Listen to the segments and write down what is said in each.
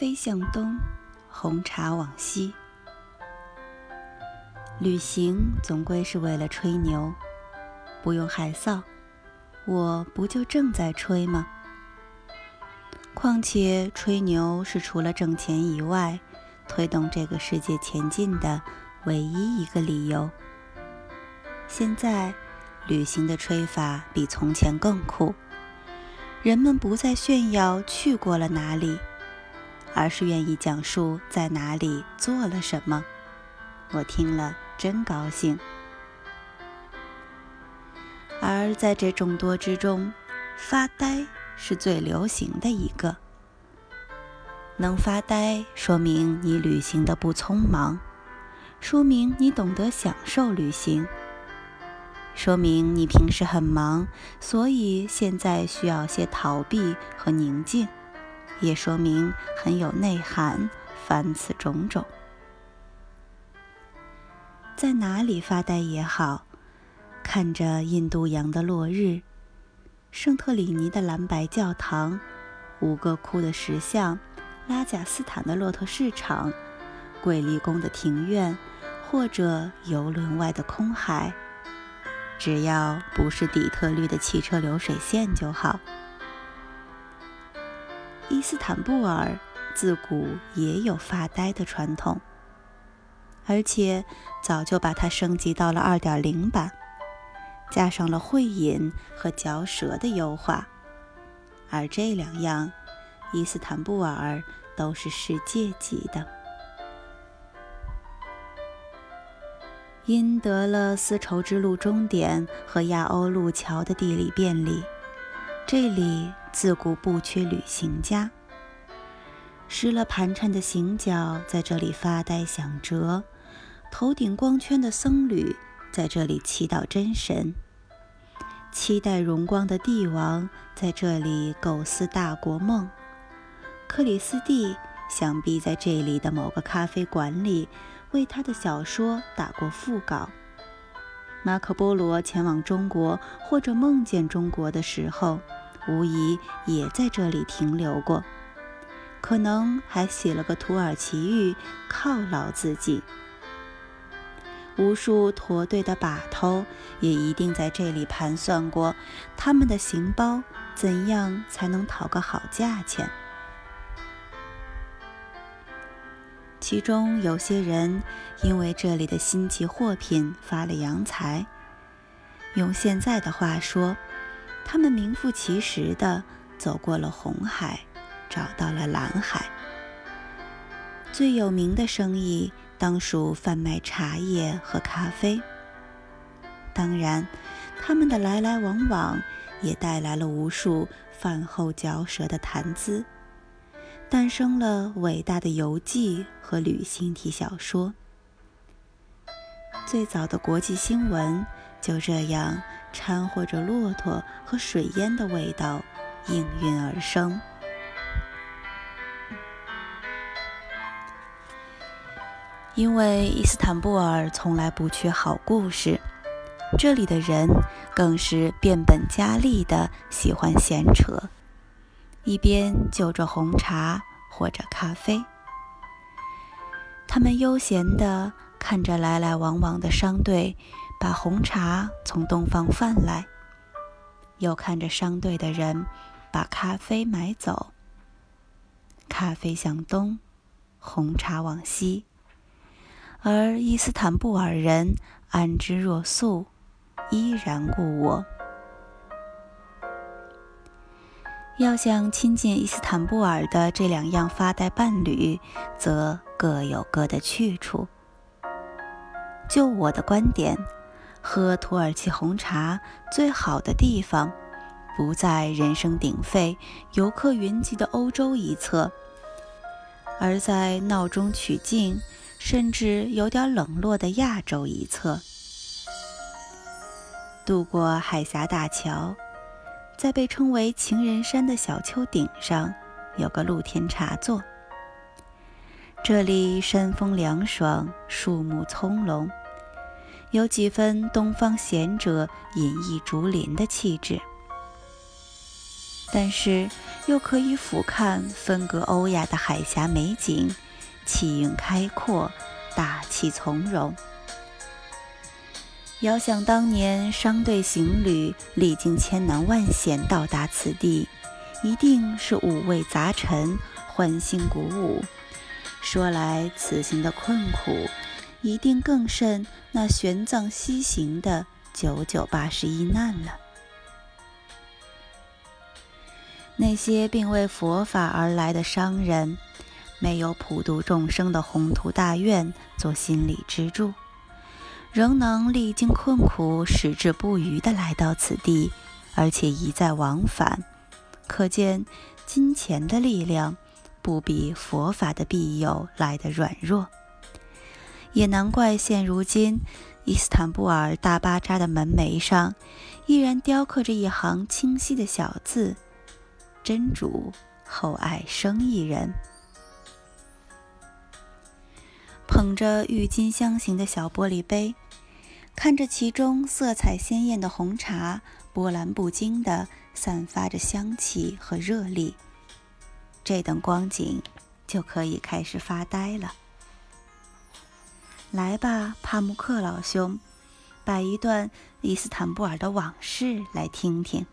飞向东，红茶往西。旅行总归是为了吹牛，不用害臊，我不就正在吹吗？况且吹牛是除了挣钱以外，推动这个世界前进的唯一一个理由。现在，旅行的吹法比从前更酷，人们不再炫耀去过了哪里。而是愿意讲述在哪里做了什么，我听了真高兴。而在这众多之中，发呆是最流行的一个。能发呆，说明你旅行的不匆忙，说明你懂得享受旅行，说明你平时很忙，所以现在需要些逃避和宁静。也说明很有内涵。凡此种种，在哪里发呆也好，看着印度洋的落日，圣特里尼的蓝白教堂，五个窟的石像，拉贾斯坦的骆驼市场，桂离宫的庭院，或者游轮外的空海，只要不是底特律的汽车流水线就好。伊斯坦布尔自古也有发呆的传统，而且早就把它升级到了二点零版，加上了会饮和嚼舌的优化，而这两样，伊斯坦布尔都是世界级的。因得了丝绸之路终点和亚欧路桥的地理便利，这里。自古不缺旅行家，失了盘缠的行脚在这里发呆想辙，头顶光圈的僧侣在这里祈祷真神，期待荣光的帝王在这里构思大国梦，克里斯蒂想必在这里的某个咖啡馆里为他的小说打过腹稿，马可波罗前往中国或者梦见中国的时候。无疑也在这里停留过，可能还写了个土耳其语犒劳自己。无数驼队的把头也一定在这里盘算过，他们的行包怎样才能讨个好价钱。其中有些人因为这里的新奇货品发了洋财，用现在的话说。他们名副其实地走过了红海，找到了蓝海。最有名的生意当属贩卖茶叶和咖啡。当然，他们的来来往往也带来了无数饭后嚼舌的谈资，诞生了伟大的游记和旅行体小说。最早的国际新闻就这样。掺和着骆驼和水烟的味道，应运而生。因为伊斯坦布尔从来不缺好故事，这里的人更是变本加厉的喜欢闲扯，一边就着红茶或者咖啡，他们悠闲地看着来来往往的商队。把红茶从东方贩来，又看着商队的人把咖啡买走。咖啡向东，红茶往西，而伊斯坦布尔人安之若素，依然故我。要想亲近伊斯坦布尔的这两样发呆伴侣，则各有各的去处。就我的观点。喝土耳其红茶最好的地方，不在人声鼎沸、游客云集的欧洲一侧，而在闹中取静，甚至有点冷落的亚洲一侧。渡过海峡大桥，在被称为情人山的小丘顶上，有个露天茶座。这里山风凉爽，树木葱茏。有几分东方贤者隐逸竹林的气质，但是又可以俯瞰分隔欧亚的海峡美景，气韵开阔，大气从容。遥想当年商队行旅历经千难万险到达此地，一定是五味杂陈，欢欣鼓舞。说来此行的困苦，一定更甚那玄奘西行的九九八十一难了。那些并为佛法而来的商人，没有普度众生的宏图大愿做心理支柱。仍能历经困苦，矢志不渝地来到此地，而且一再往返，可见金钱的力量不比佛法的庇佑来得软弱。也难怪现如今伊斯坦布尔大巴扎的门楣上依然雕刻着一行清晰的小字：“真主厚爱生意人。”捧着郁金香形的小玻璃杯，看着其中色彩鲜艳的红茶波澜不惊地散发着香气和热力，这等光景就可以开始发呆了。来吧，帕慕克老兄，摆一段伊斯坦布尔的往事来听听。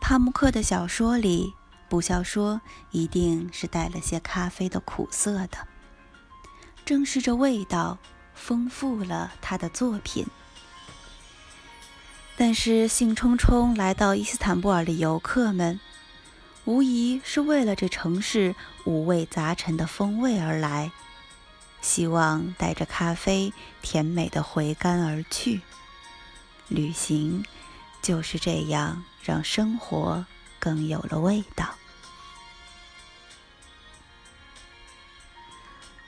帕慕克的小说里。不笑说，一定是带了些咖啡的苦涩的。正是这味道丰富了他的作品。但是兴冲冲来到伊斯坦布尔的游客们，无疑是为了这城市五味杂陈的风味而来，希望带着咖啡甜美的回甘而去。旅行就是这样，让生活更有了味道。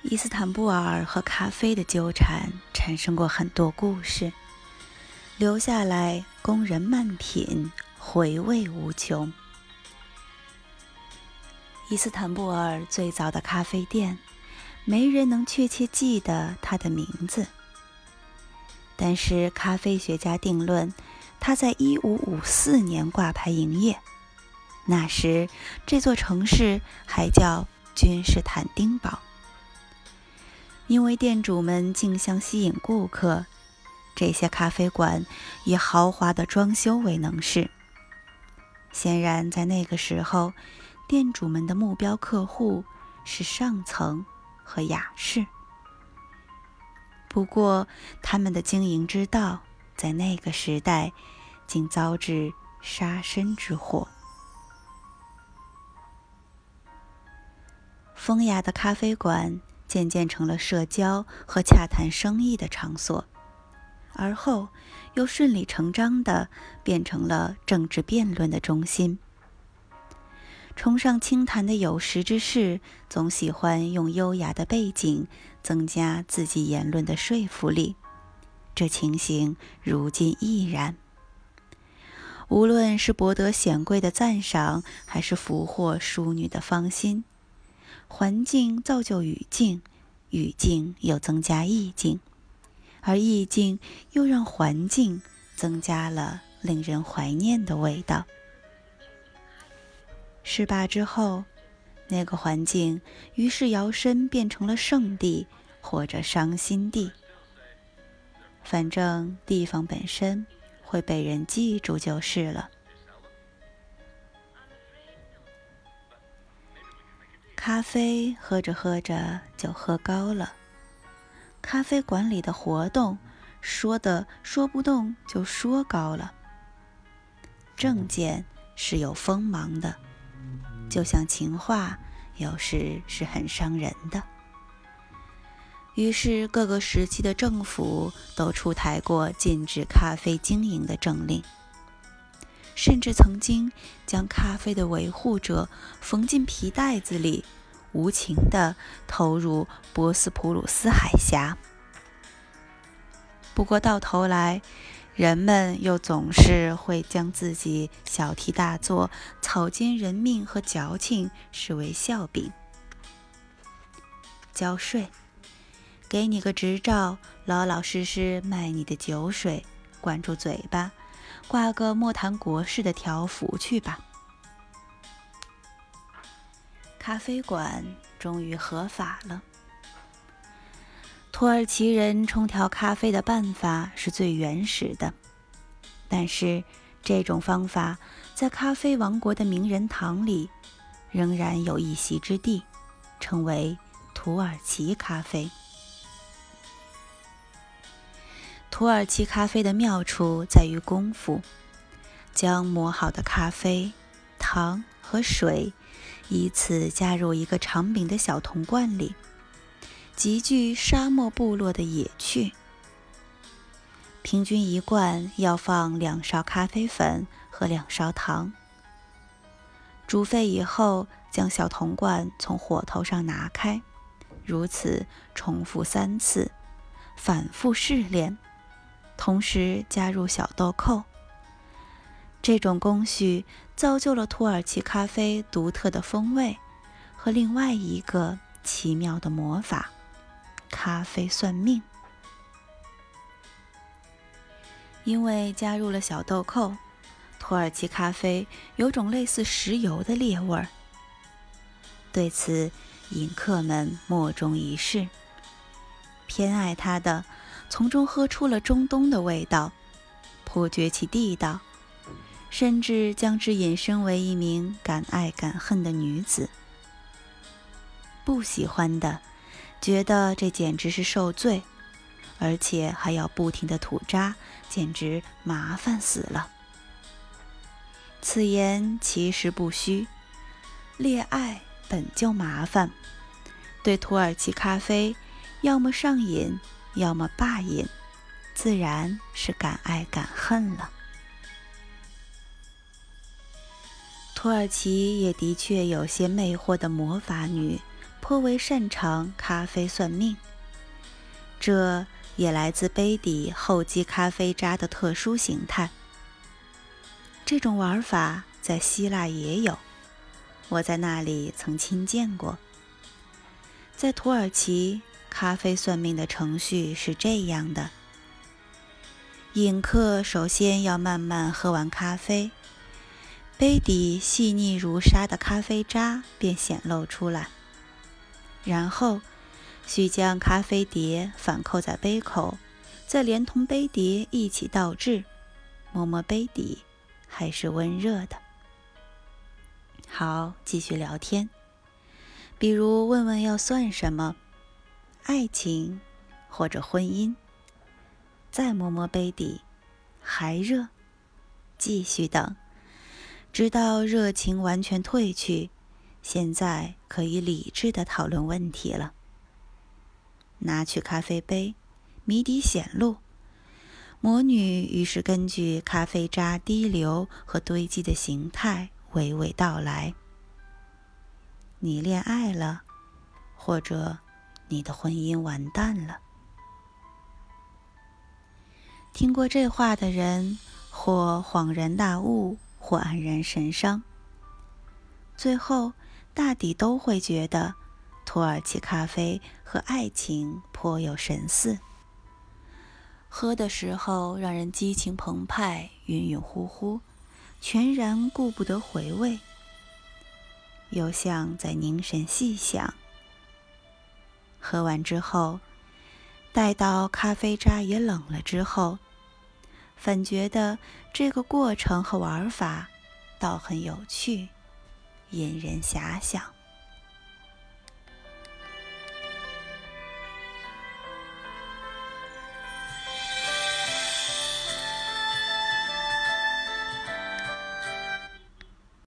伊斯坦布尔和咖啡的纠缠产生过很多故事，留下来供人慢品，回味无穷。伊斯坦布尔最早的咖啡店，没人能确切记得它的名字，但是咖啡学家定论，它在一五五四年挂牌营业。那时这座城市还叫君士坦丁堡。因为店主们竞相吸引顾客，这些咖啡馆以豪华的装修为能事。显然，在那个时候，店主们的目标客户是上层和雅士。不过，他们的经营之道在那个时代竟遭致杀身之祸。风雅的咖啡馆。渐渐成了社交和洽谈生意的场所，而后又顺理成章地变成了政治辩论的中心。崇尚清谈的有识之士总喜欢用优雅的背景增加自己言论的说服力，这情形如今亦然。无论是博得显贵的赞赏，还是俘获淑女的芳心。环境造就语境，语境又增加意境，而意境又让环境增加了令人怀念的味道。事罢之后，那个环境于是摇身变成了圣地或者伤心地。反正地方本身会被人记住就是了。咖啡喝着喝着就喝高了，咖啡馆里的活动说的说不动就说高了。证件是有锋芒的，就像情话，有时是很伤人的。于是各个时期的政府都出台过禁止咖啡经营的政令，甚至曾经将咖啡的维护者缝进皮袋子里。无情地投入博斯普鲁斯海峡。不过到头来，人们又总是会将自己小题大做、草菅人命和矫情视为笑柄。交税，给你个执照，老老实实卖你的酒水，管住嘴巴，挂个莫谈国事的条幅去吧。咖啡馆终于合法了。土耳其人冲调咖啡的办法是最原始的，但是这种方法在咖啡王国的名人堂里仍然有一席之地，称为土耳其咖啡。土耳其咖啡的妙处在于功夫，将磨好的咖啡、糖和水依次加入一个长柄的小铜罐里。极具沙漠部落的野趣。平均一罐要放两勺咖啡粉和两勺糖。煮沸以后，将小铜罐从火头上拿开，如此重复三次，反复试炼，同时加入小豆蔻。这种工序造就了土耳其咖啡独特的风味和另外一个奇妙的魔法。咖啡算命，因为加入了小豆蔻，土耳其咖啡有种类似石油的烈味儿。对此，饮客们莫衷一是。偏爱它的，从中喝出了中东的味道，颇觉其地道，甚至将之引申为一名敢爱敢恨的女子。不喜欢的。觉得这简直是受罪，而且还要不停的吐渣，简直麻烦死了。此言其实不虚，恋爱本就麻烦，对土耳其咖啡，要么上瘾，要么罢瘾，自然是敢爱敢恨了。土耳其也的确有些魅惑的魔法女。颇为擅长咖啡算命，这也来自杯底厚积咖啡渣的特殊形态。这种玩法在希腊也有，我在那里曾亲见过。在土耳其，咖啡算命的程序是这样的：饮客首先要慢慢喝完咖啡，杯底细腻如沙的咖啡渣便显露出来。然后，需将咖啡碟反扣在杯口，再连同杯碟一起倒置，摸摸杯底，还是温热的。好，继续聊天，比如问问要算什么，爱情或者婚姻。再摸摸杯底，还热，继续等，直到热情完全褪去。现在可以理智的讨论问题了。拿去咖啡杯，谜底显露。魔女于是根据咖啡渣滴流和堆积的形态娓娓道来：“你恋爱了，或者你的婚姻完蛋了。”听过这话的人，或恍然大悟，或黯然神伤。最后。大抵都会觉得，土耳其咖啡和爱情颇有神似。喝的时候让人激情澎湃、晕晕乎乎，全然顾不得回味；又像在凝神细想。喝完之后，待到咖啡渣也冷了之后，反觉得这个过程和玩法倒很有趣。引人遐想。